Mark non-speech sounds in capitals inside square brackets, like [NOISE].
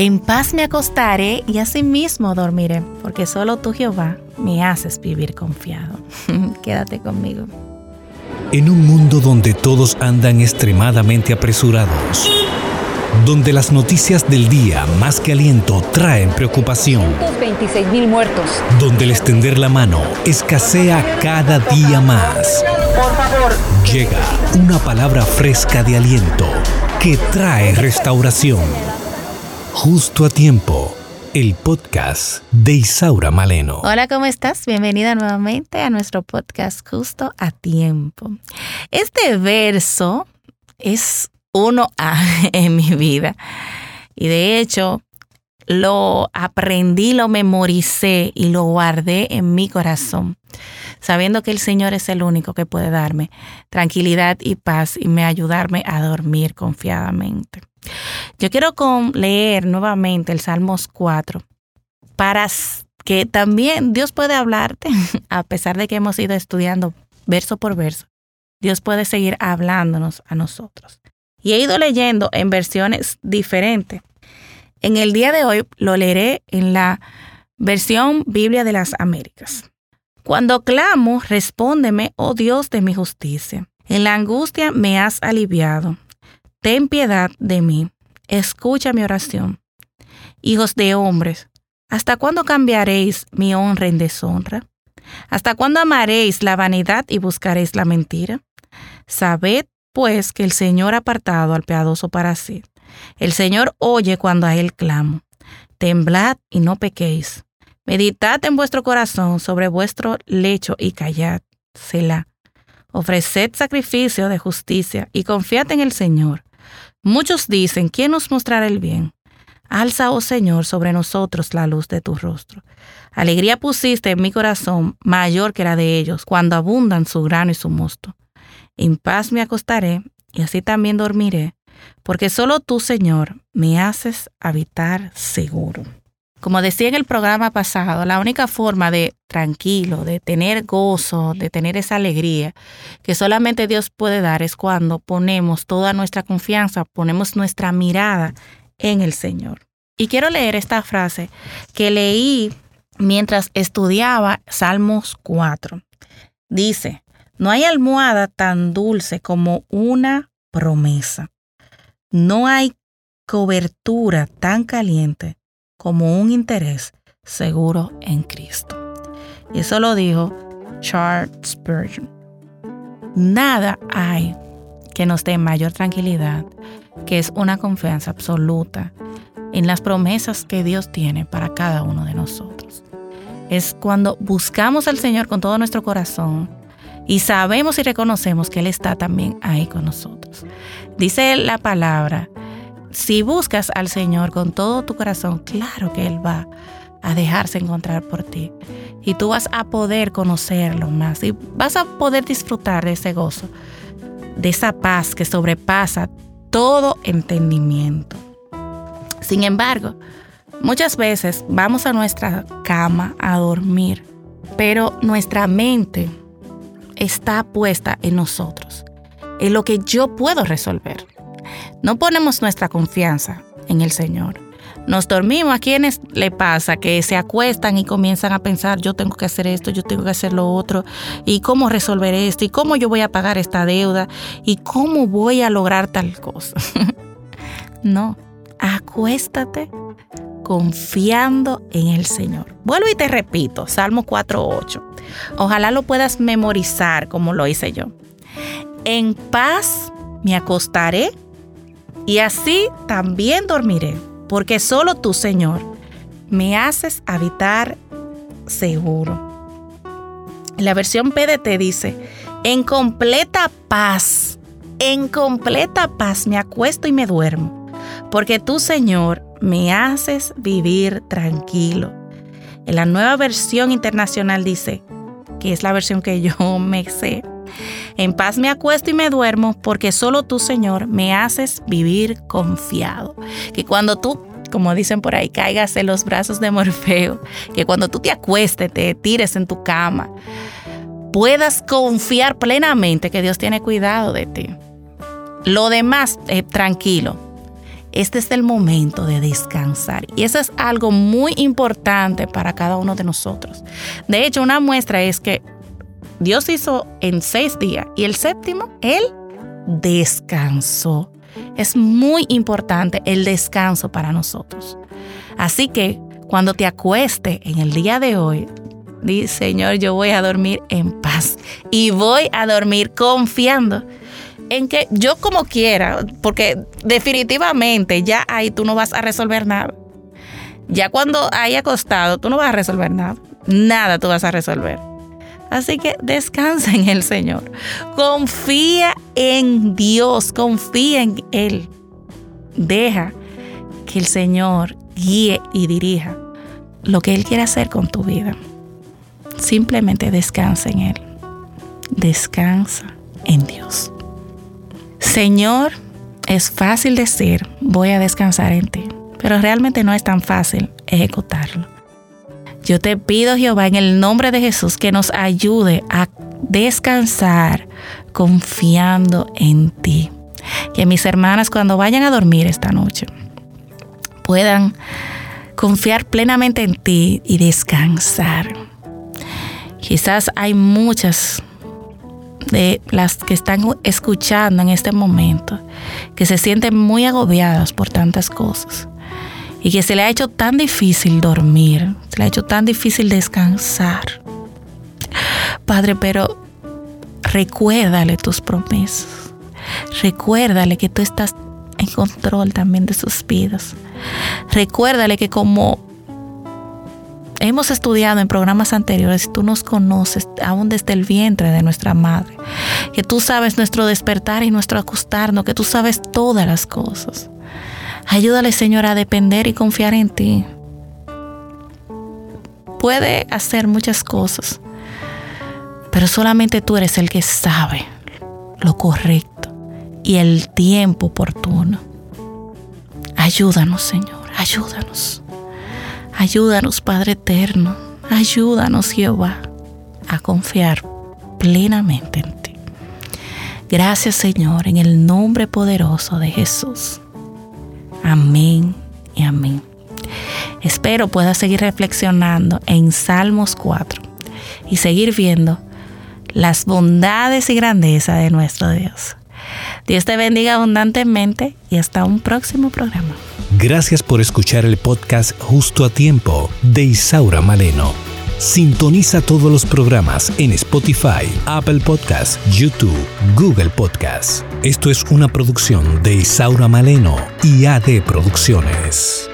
En paz me acostaré y asimismo dormiré, porque solo tú, Jehová, me haces vivir confiado. [LAUGHS] Quédate conmigo. En un mundo donde todos andan extremadamente apresurados, donde las noticias del día más que aliento traen preocupación, 26 mil muertos, donde el extender la mano escasea cada día más. por favor, Llega una palabra fresca de aliento que trae restauración. Justo a tiempo, el podcast de Isaura Maleno. Hola, ¿cómo estás? Bienvenida nuevamente a nuestro podcast Justo a Tiempo. Este verso es uno A [LAUGHS] en mi vida y de hecho lo aprendí, lo memoricé y lo guardé en mi corazón, sabiendo que el Señor es el único que puede darme tranquilidad y paz y me ayudarme a dormir confiadamente. Yo quiero con leer nuevamente el Salmos 4 para que también Dios puede hablarte, [LAUGHS] a pesar de que hemos ido estudiando verso por verso. Dios puede seguir hablándonos a nosotros. Y he ido leyendo en versiones diferentes. En el día de hoy lo leeré en la versión Biblia de las Américas. Cuando clamo, respóndeme, oh Dios de mi justicia. En la angustia me has aliviado. Ten piedad de mí. Escucha mi oración. Hijos de hombres, ¿hasta cuándo cambiaréis mi honra en deshonra? ¿Hasta cuándo amaréis la vanidad y buscaréis la mentira? Sabed, pues, que el Señor ha apartado al piadoso para sí. El Señor oye cuando a Él clamo. Temblad y no pequéis. Meditad en vuestro corazón sobre vuestro lecho y callad. Selah. Ofreced sacrificio de justicia y confiad en el Señor. Muchos dicen, ¿quién nos mostrará el bien? Alza, oh Señor, sobre nosotros la luz de tu rostro. Alegría pusiste en mi corazón mayor que la de ellos, cuando abundan su grano y su mosto. En paz me acostaré y así también dormiré, porque solo tú, Señor, me haces habitar seguro. Como decía en el programa pasado, la única forma de tranquilo, de tener gozo, de tener esa alegría que solamente Dios puede dar es cuando ponemos toda nuestra confianza, ponemos nuestra mirada en el Señor. Y quiero leer esta frase que leí mientras estudiaba Salmos 4. Dice, no hay almohada tan dulce como una promesa. No hay cobertura tan caliente como un interés seguro en Cristo. Y eso lo dijo Charles Spurgeon. Nada hay que nos dé mayor tranquilidad que es una confianza absoluta en las promesas que Dios tiene para cada uno de nosotros. Es cuando buscamos al Señor con todo nuestro corazón y sabemos y reconocemos que Él está también ahí con nosotros. Dice la palabra si buscas al Señor con todo tu corazón, claro que Él va a dejarse encontrar por ti. Y tú vas a poder conocerlo más y vas a poder disfrutar de ese gozo, de esa paz que sobrepasa todo entendimiento. Sin embargo, muchas veces vamos a nuestra cama a dormir, pero nuestra mente está puesta en nosotros, en lo que yo puedo resolver. No ponemos nuestra confianza en el Señor. Nos dormimos. ¿A quienes le pasa que se acuestan y comienzan a pensar, yo tengo que hacer esto, yo tengo que hacer lo otro, y cómo resolver esto, y cómo yo voy a pagar esta deuda, y cómo voy a lograr tal cosa? [LAUGHS] no, acuéstate confiando en el Señor. Vuelvo y te repito, Salmo 4.8. Ojalá lo puedas memorizar como lo hice yo. En paz me acostaré y así también dormiré, porque solo tú, Señor, me haces habitar seguro. La versión PDT dice, en completa paz, en completa paz me acuesto y me duermo, porque tú, Señor, me haces vivir tranquilo. En la nueva versión internacional dice, que es la versión que yo [LAUGHS] me sé, en paz me acuesto y me duermo porque solo tú, Señor, me haces vivir confiado. Que cuando tú como dicen por ahí, caigas en los brazos de Morfeo, que cuando tú te acuestes, te tires en tu cama, puedas confiar plenamente que Dios tiene cuidado de ti. Lo demás, eh, tranquilo. este es el momento de descansar. Y eso es algo muy importante para cada uno de nosotros. De hecho, una muestra es que Dios hizo en seis días y el séptimo, Él descansó. Es muy importante el descanso para nosotros. Así que cuando te acueste en el día de hoy, di, Señor, yo voy a dormir en paz y voy a dormir confiando en que yo como quiera, porque definitivamente ya ahí tú no vas a resolver nada. Ya cuando haya acostado, tú no vas a resolver nada. Nada tú vas a resolver. Así que descansa en el Señor. Confía en Dios, confía en Él. Deja que el Señor guíe y dirija lo que Él quiere hacer con tu vida. Simplemente descansa en Él. Descansa en Dios. Señor, es fácil decir, voy a descansar en ti, pero realmente no es tan fácil ejecutarlo. Yo te pido, Jehová, en el nombre de Jesús, que nos ayude a descansar confiando en ti. Que mis hermanas cuando vayan a dormir esta noche puedan confiar plenamente en ti y descansar. Quizás hay muchas de las que están escuchando en este momento que se sienten muy agobiadas por tantas cosas y que se le ha hecho tan difícil dormir, se le ha hecho tan difícil descansar. Padre, pero recuérdale tus promesas. Recuérdale que tú estás en control también de sus vidas. Recuérdale que como hemos estudiado en programas anteriores, tú nos conoces aún desde el vientre de nuestra madre, que tú sabes nuestro despertar y nuestro acostarnos, que tú sabes todas las cosas. Ayúdale, Señor, a depender y confiar en ti. Puede hacer muchas cosas, pero solamente tú eres el que sabe lo correcto y el tiempo oportuno. Ayúdanos, Señor, ayúdanos. Ayúdanos, Padre Eterno. Ayúdanos, Jehová, a confiar plenamente en ti. Gracias, Señor, en el nombre poderoso de Jesús. Amén y amén. Espero puedas seguir reflexionando en Salmos 4 y seguir viendo las bondades y grandeza de nuestro Dios. Dios te bendiga abundantemente y hasta un próximo programa. Gracias por escuchar el podcast Justo a Tiempo de Isaura Maleno. Sintoniza todos los programas en Spotify, Apple Podcasts, YouTube, Google Podcasts. Esto es una producción de Isaura Maleno y AD Producciones.